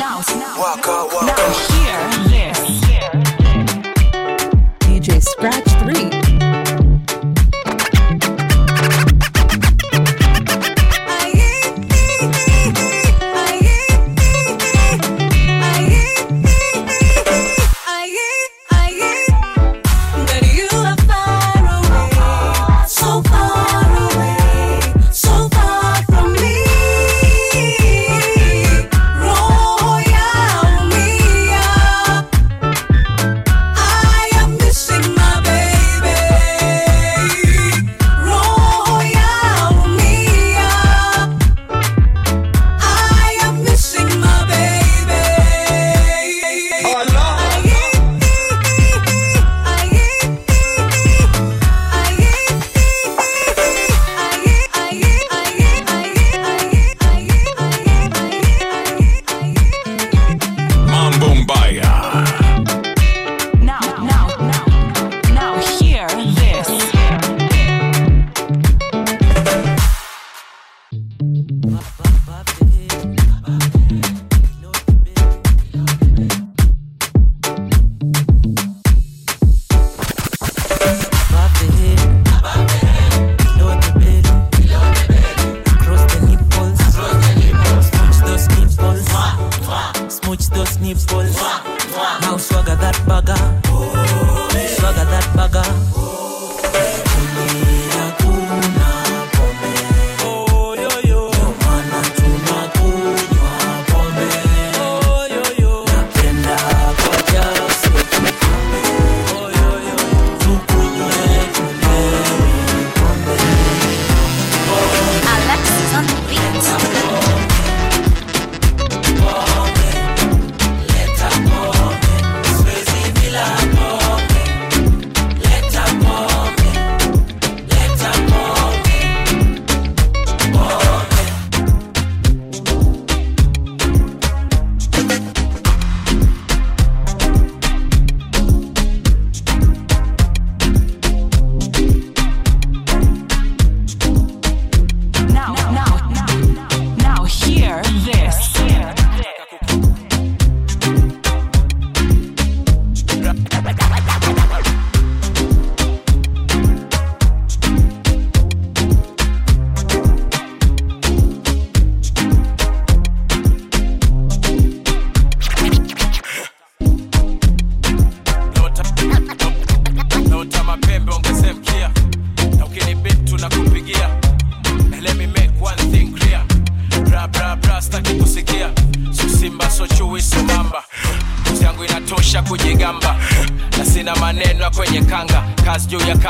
now, Waka waka. now hear this. DJ Scratch 3.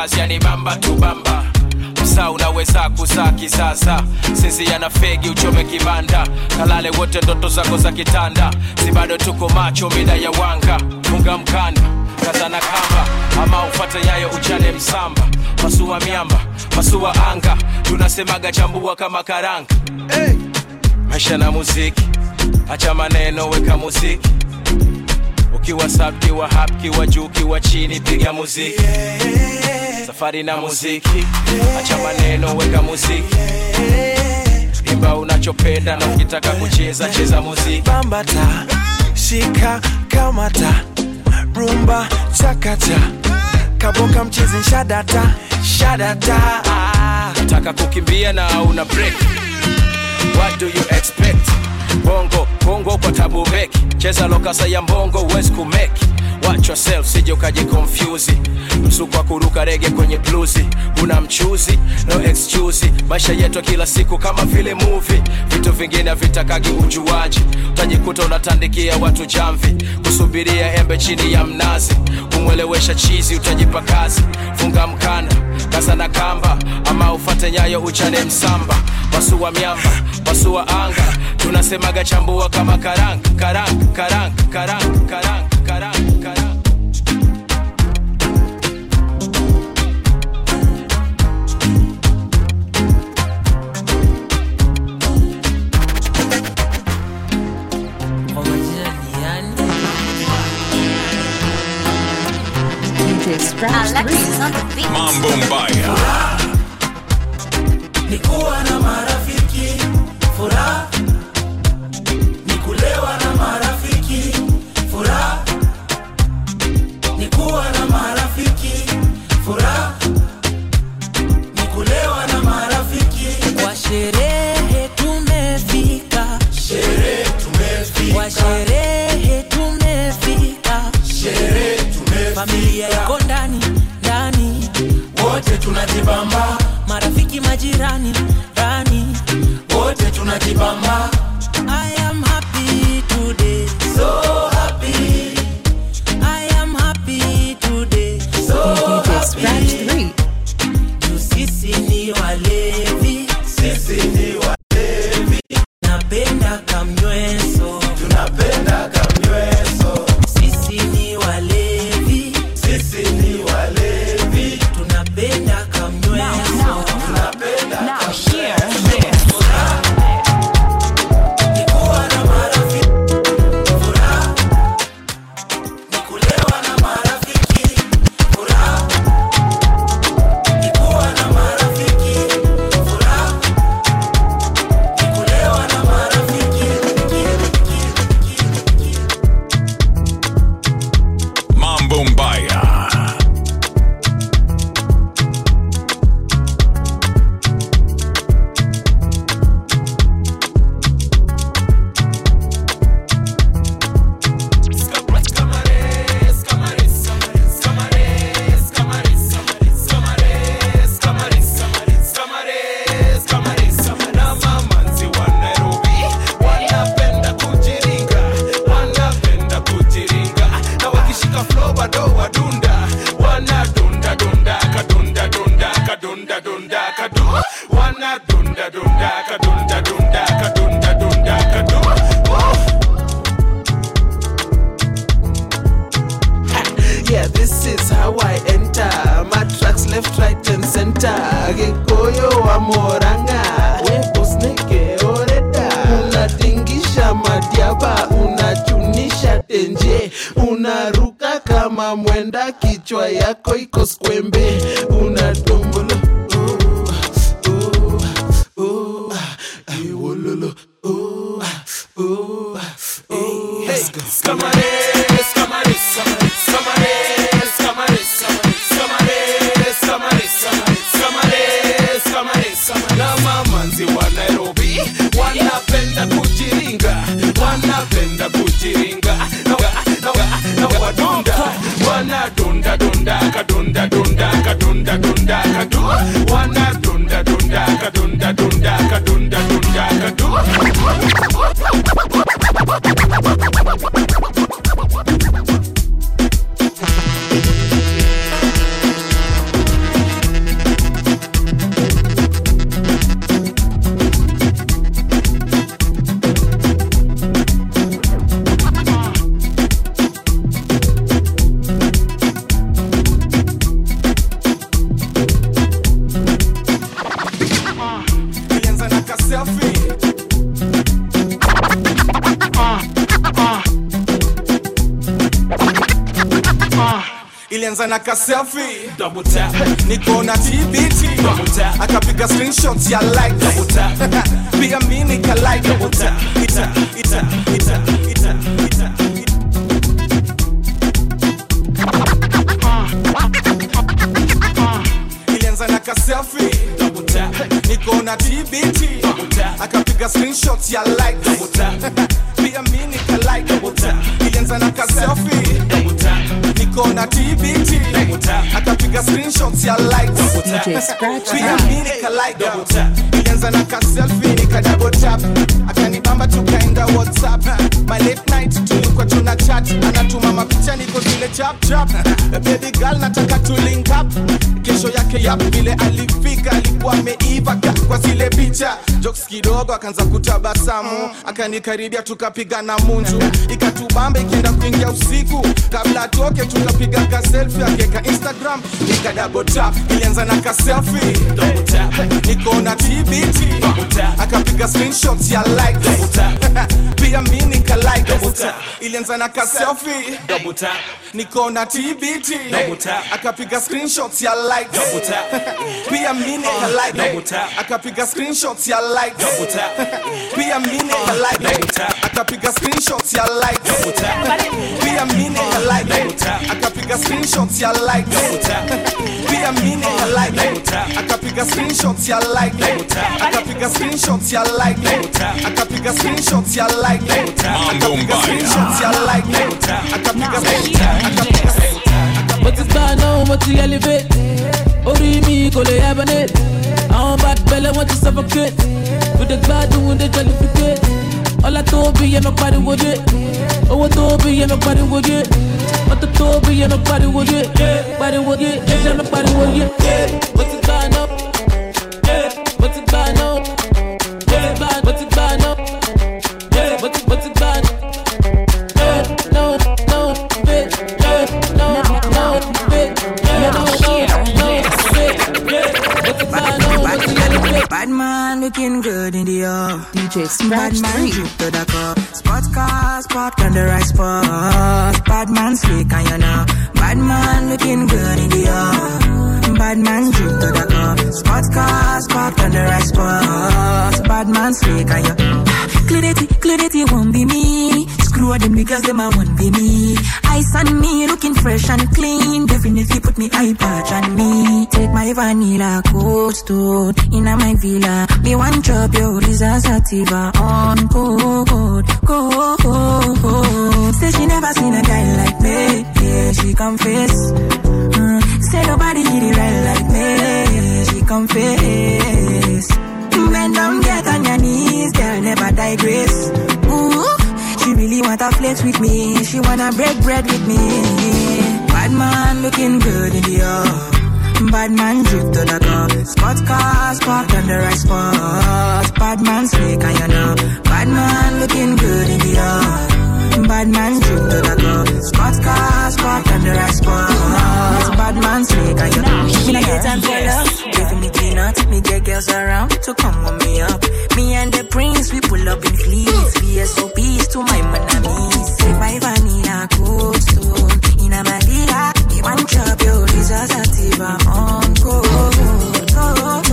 Kazi yani yanibamba tu bamba. Msaa unaweza kuzaa kisasa sisi yana fegi uchome kibanda. Kalale wote ndoto zako za kitanda. Si bado tuko macho mida ya wanga. Funga mkanda kazana kamba. Ama ufate nyayo uchane msamba. Masuwa miamba masuwa anga. Tunasemaga chambua kama karanga. Hey. maisha na muziki. Acha maneno weka muziki. Ukiwa sub kiwa hap kiwa juu kiwa chini piga muziki safari na muziki. Acha maneno weka muziki. Imba unachopenda na ukitaka kucheza cheza muziki. Bambata shika kamata. Rumba chakata. Kaboka mchezi shadata shadata. Nataka kukimbia na una break. What do you expect? Bongo bongo kwa tabu beki cheza lokasa ya mbongo wezi kumeki watch yourself sije confuse msuko wa kuruka rege kwenye bluzi. Una mchuzi no excuse. Maisha yetu kila siku kama vile movie. Vitu vingine vitakagi ujuaji. Utajikuta unatandikia watu jamvi. Kusubiria embe chini ya mnazi. Kumwelewesha chizi utajipa kazi. Funga mkanda kaza na kamba. Ama ufate nyayo uchane msamba. Pasua miamba pasua anga. Tunasemaga chambua kama karanga karanga karanga karanga karanga karanga karanga on the beat. Ilianza na kaselfie double tap. Niko na TBT double tap. Akapiga screenshots ya like. Double tap. Pia mimi nika like. Double tap. Ita ita ita ita ita ilianza na kaselfie double tap. Niko na TBT double tap. Akapiga screenshots ya like. Double tap. Pia mimi nika like. Double tap. Ilianza na kaselfie na TBT akapiga screenshots ya Scratch pia 3. mimi nika like double tap. Ilianza na kaselfie nika double tap. Akanibamba tukaenda whatsapp. My late night tulikuwa tuna chat. Anatuma mapicha niko zile chap chap. Baby girl nataka tu link up. Kesho yake yap vile alifika alikuwa ameiva ka- kwa zile picha. Jokes kidogo akaanza kutabasamu. Akanikaribia tukapiga na munju. Ikatubamba ikienda kuingia usiku kabla atoke tunapiga ka selfie akeka instagram nika double tap ilianza na ka selfie. Double tap. Niko na tbt double tap. Akapiga screenshots ya like double tap. Pia mimi nika like double tap. Ilianza na ka selfie. Double tap. Niko na tbt double tap. Akapiga screenshots ya like double tap. Pia mimi nika like double tap. Akapiga screenshots ya like double tap. Pia mimi nika like double tap. Akapiga screenshots ya like double tap. Pia mimi nika like double tap. I can pick screenshots screenshot, yeah, like double tap. Be a meaning, yeah, like double tap. I can pick screenshots screenshot, yeah, like double tap. I can pick screenshots screenshot, yeah, like double tap. I can pick screenshots screenshot, yeah, like double tap. I can pick screenshots screenshot, yeah, like double tap. I can pick a screenshot, I can pick a screenshot. But it's bad now, but you elevate. Ori mi kò lè yabane. Àwọn bad belle want to suffocate. With the bad doing the jollificate. Told be and nobody would it. Oh, what told be and nobody would it. What the told be and nobody would it. It. Yeah, nobody would it. Yeah. Looking good in the off. DJ Bad man drip to the cup. Spot car, spot on the right spot. Bad man slick and you know. Bad man looking good in the off. Bad man drip to the cup. Spot car, spot on the right spot. Bad man slick and you. Clarity, clarity won't be me. Screw all them niggas, them I won't be me. Ice on me, looking fresh and clean. Definitely put me eye patch on me. Take my vanilla cold stone in my villa. Me one drop your Sativa on cold, cold, cold. Say she never seen a guy like me. Yeah, she confess. Mm, say nobody hit it right like me. She confess. Bend down, knees, girl, never digress. Ooh, she really wanna flex with me. She wanna break bread with me. Bad man looking good in the off. Bad man drip to the cup. Spot car, spot on the right spot. Bad man and you know. Bad man looking good in the off. Bad man drip to the cup. Spot car, spot on the right spot. Bad man and you know. Me not get time for love. Me me get girls around to come on me up. Me and the prince, we pull up in fleets. VSOPs to my manamis. Take my a cold stone. In a Maria, me one chop your Lisa Sativa on cold. Cold, cold,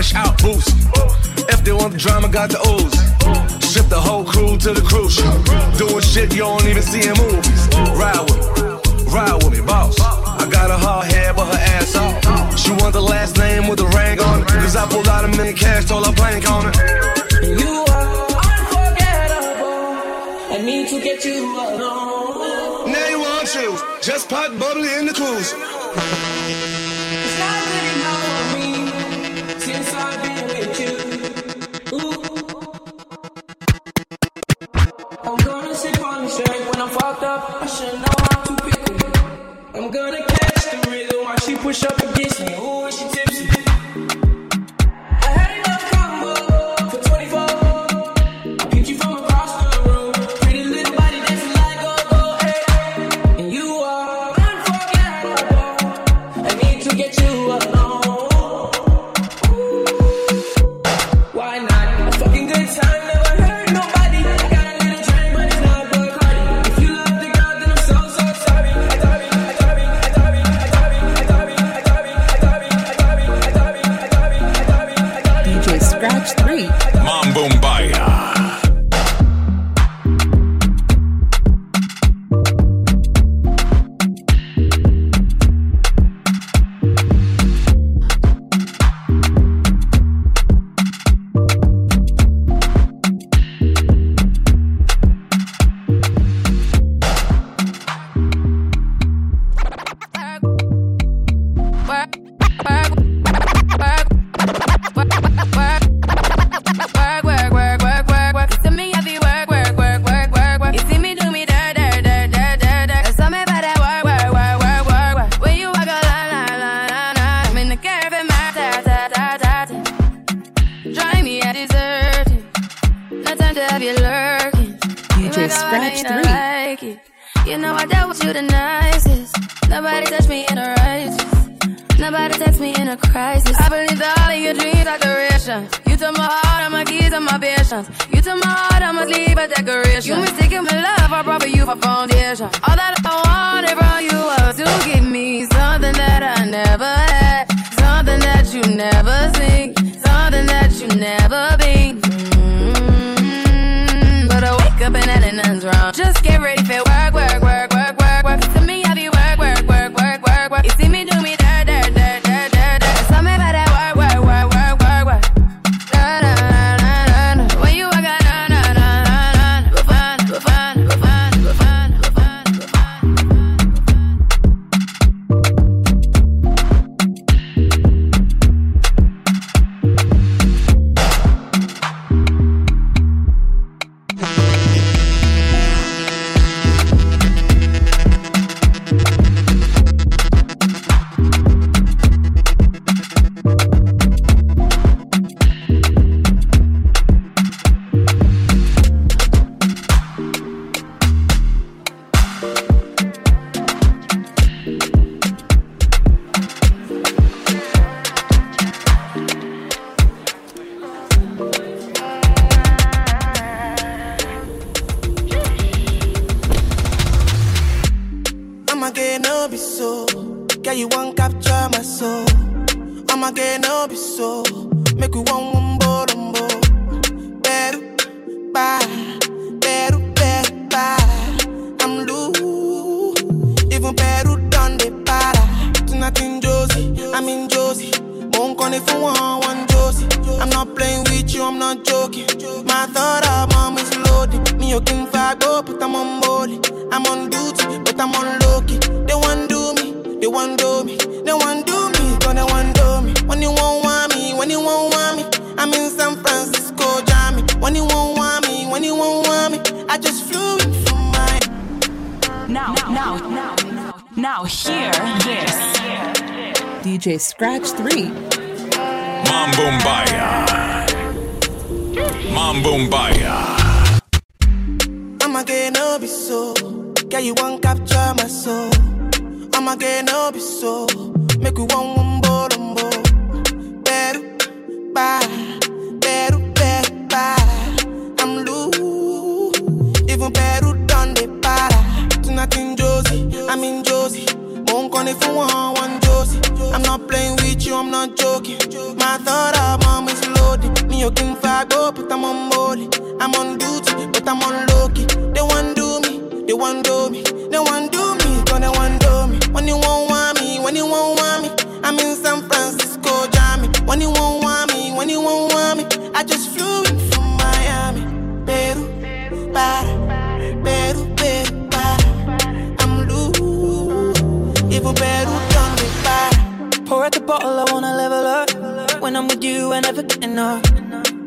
fresh out boost. If they want the drama, got the ooze. Ship the whole crew to the cruise ship. Doing shit you don't even see in movies. Ride with me, ride with me, boss. I got a hard head, but her ass off. She want the last name with the ring on it. Cause I pulled out a million cash, told her blank on it. You are unforgettable. I need to get you alone. Now you want choose. Just pop bubbly in the cruise. Push up against me. Ooh, are. You took my heart, and my keys, and my patience. You took my heart, I must leave a decoration. You mistaken my love, I brought for you for foundation. All that I wanted DJ Scratch 3. Mambumbaya. Mambumbaya. I'ma get no be so. Girl, you want capture my soul. I'ma get no be so. Make you want one more, more. Better, bye. Better, better, bye. I'm loose. Even better done the para. Tonight in Jozi, I'm in Jozi. Won't call it for one, one Jozi. I'm not playing with you, I'm not joking. My thought of mom is loaded. Me, you can go, but I'm on molly. I'm on duty, but I'm on low. They want do me, they want do me, they want do me, gonna want do me. When you won't want me, when you won't want me, I'm in San Francisco, Jammy. When you won't want me, when you won't want me, I just flew in from Miami. Peru, para, Peru, Peru, para. I'm loose, even para. Pour out the bottle, I wanna level up. When I'm with you, I never get enough.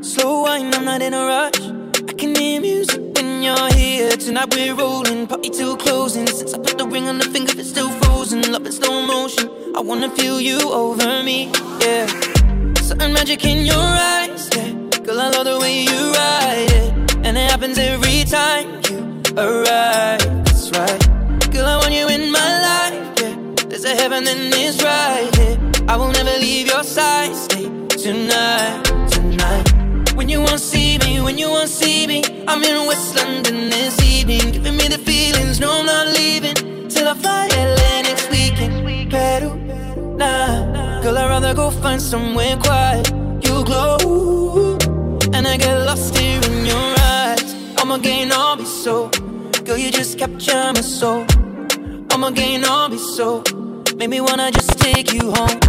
Slow wine, I'm not in a rush. I can hear music when you're here. Tonight we're rolling, party till closing. Since I put the ring on the finger, it's still frozen. Love in slow motion. I wanna feel you over me, yeah. Certain magic in your eyes, yeah. Girl, I love the way you ride it. And it happens every time you arrive. That's right. Girl, I want you in my life, yeah. There's a heaven and it's right here. I will never leave your side. Stay tonight, tonight. When you won't see me, when you won't see me, I'm in West London this evening, giving me the feelings. No, I'm not leaving till I fly LA next weekend. Peru, nah, girl, I'd rather go find somewhere quiet. You glow, and I get lost here in your eyes. I'ma gain all be so, girl, you just capture my soul. I'ma gain all be so, make me wanna just take you home.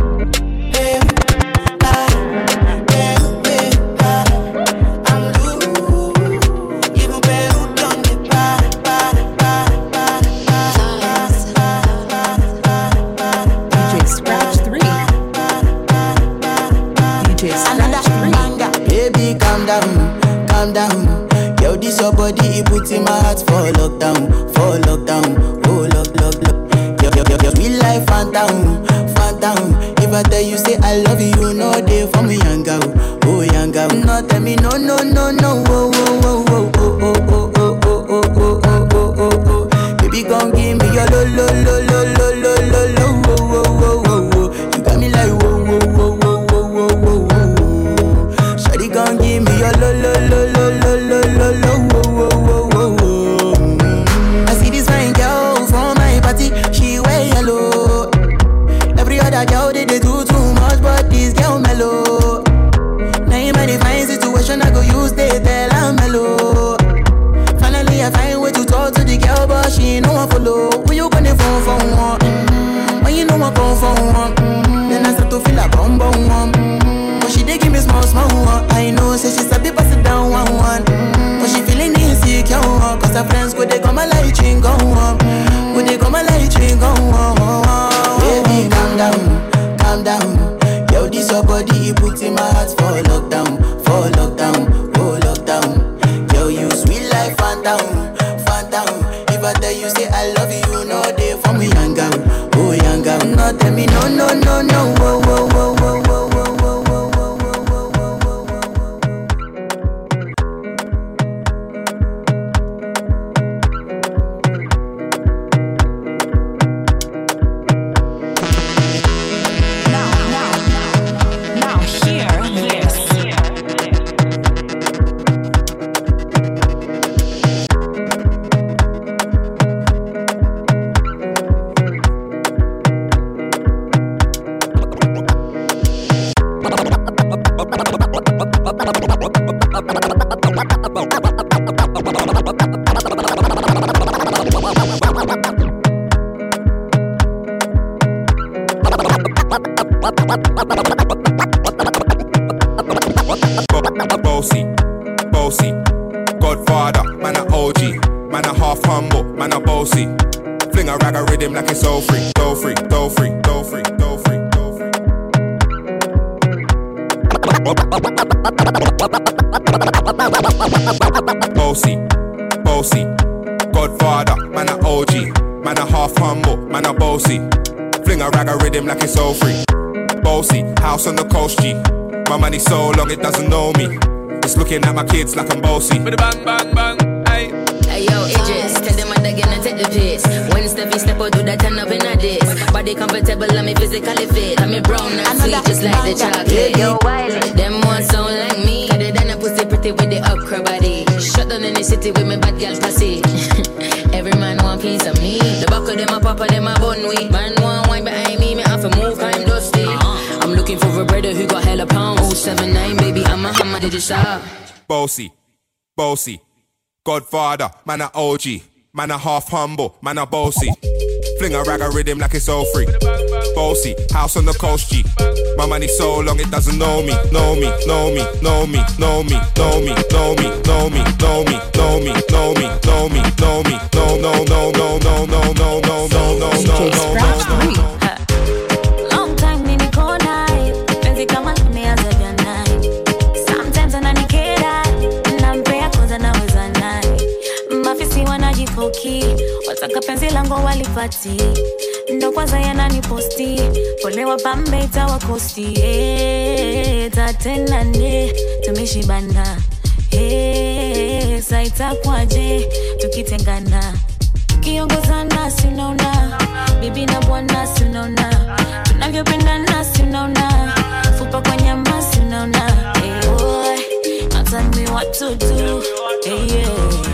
DJ Scratch 3. DJ Scratch 3. Baby, calm down, calm down. Yo, this your body, it puts in my heart for lockdown, for lockdown, life, phantom, phantom. If I tell you say I love you, no they for me, young girl, oh young girl. No, tell me no, no, no, no, oh, oh, oh, day Bossy, bossy, Godfather, man a OG, man a half humble, man a bossy. Fling a rag a rhythm like it's all free. Bossy, house on the coast G. My money so long it doesn't know me. It's looking at my kids like I'm bossy. Bang, bang, bang, hey. Hey yo, Idris, tell them I'm gonna take the piss. When Steffi step out, do that turn up in a this. Body comfortable, I'm physically fit. I'm brown and sweet, just like the chocolate. Yo, Wiley, them ones sound like me. Got it done a pussy pretty with the upcra body. Shut down in the city with me bad girl pussy. Every man want piece of me. The back of them a papa, them a bun we. Man want wine behind me, me have to move, I'm dusty. Uh-huh. I'm looking for a brother who got hella pounds. 079, baby, I'm a hammer, did you stop? Bossy, bossy, Godfather, man a OG, man a half humble, man a bossy. Fling a rag a rhythm like it's all free. Bossy, house on the coast G. My money so long it doesn't know me, know me, know me, know me, know me, know me, know me, know me, know me, know me, know me, know me, know me, no, no, no, no, no, no, no, no, no, no, no, no, no, no. Long Mpaka penzi langu walipati. Ndo kwanza yananiposti pole wapambe itawakosti hey, eh, tatena nde tumeshibana hey, eh, sa itakwaje tukitengana. Tukiongozana si unaona. Bibi na bwana si unaona. Tunavyopendana si unaona. Fupa kwa nyama si unaona. Eh, hey, oh, natani watudu hey, yeah.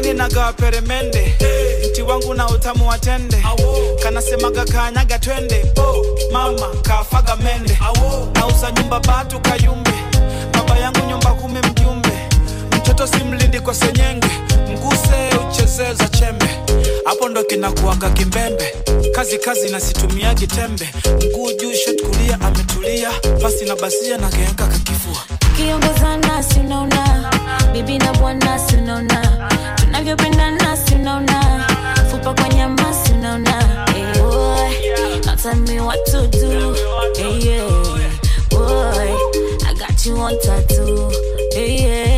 mangini naga peremende. Mti wangu na utamu wa tende. Kanasemaga kanyaga twende. Oh, mama kafaga mende. Nauza nyumba batu kayumbe. Baba yangu nyumba kumi mjumbe. Mtoto simlindi kwa senyenge. Mguse uchezeza chembe. Hapo ndo kinakuanga kimbembe. Kazi kazi nasitumia kitembe. Mguu juu shot kulia ametulia. Pasi na basia na geeka kakifua. Kiongozana sinaona bibi na bwana sinaona tunavyopendana sinaona fupa sinaona hey, boy, now tell me what to do. Hey, yeah. boy, I got you on tattoo. Hey, yeah.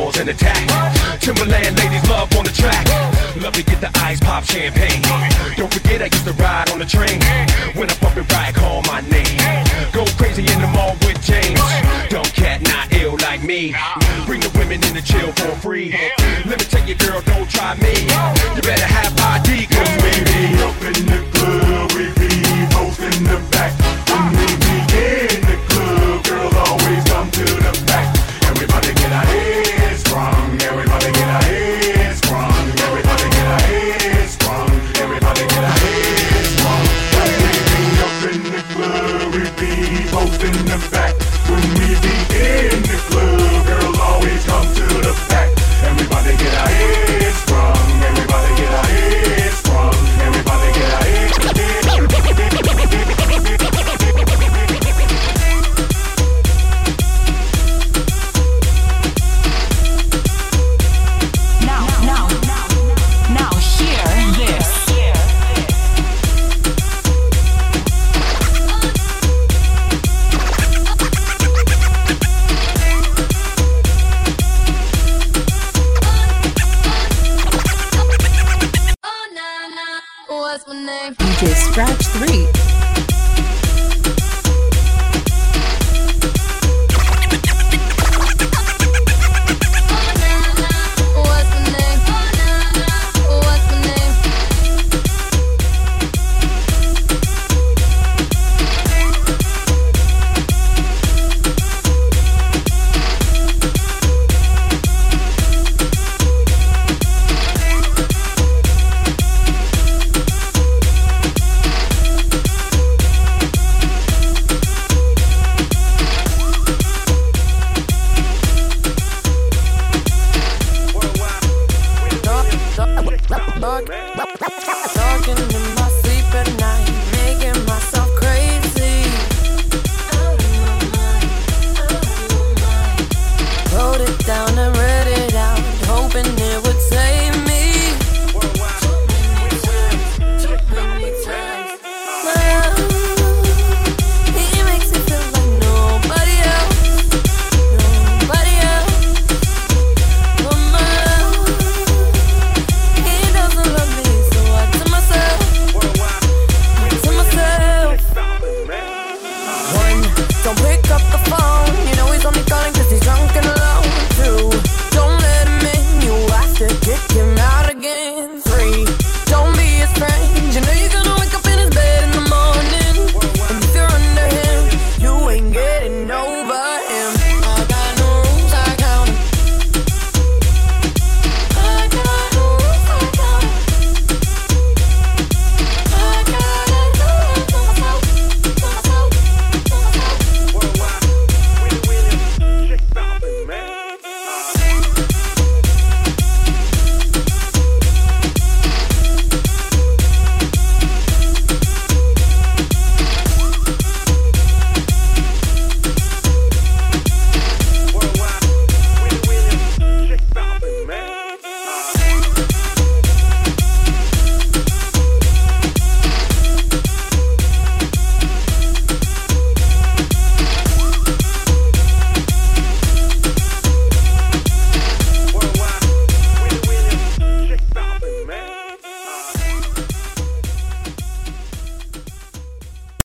You how cause an attack. Timberland ladies love on the track. Love to get the ice pop champagne. Don't forget I used to ride on the train. When I bump it right, call my name. Go crazy in the mall with James. Dumb cat, not ill like me. Bring the women in the chill for free. Let me tell you, girl, don't try me. You better have ID, cause we be up in the club. We be both in the back. When we be in the club, girls always come to the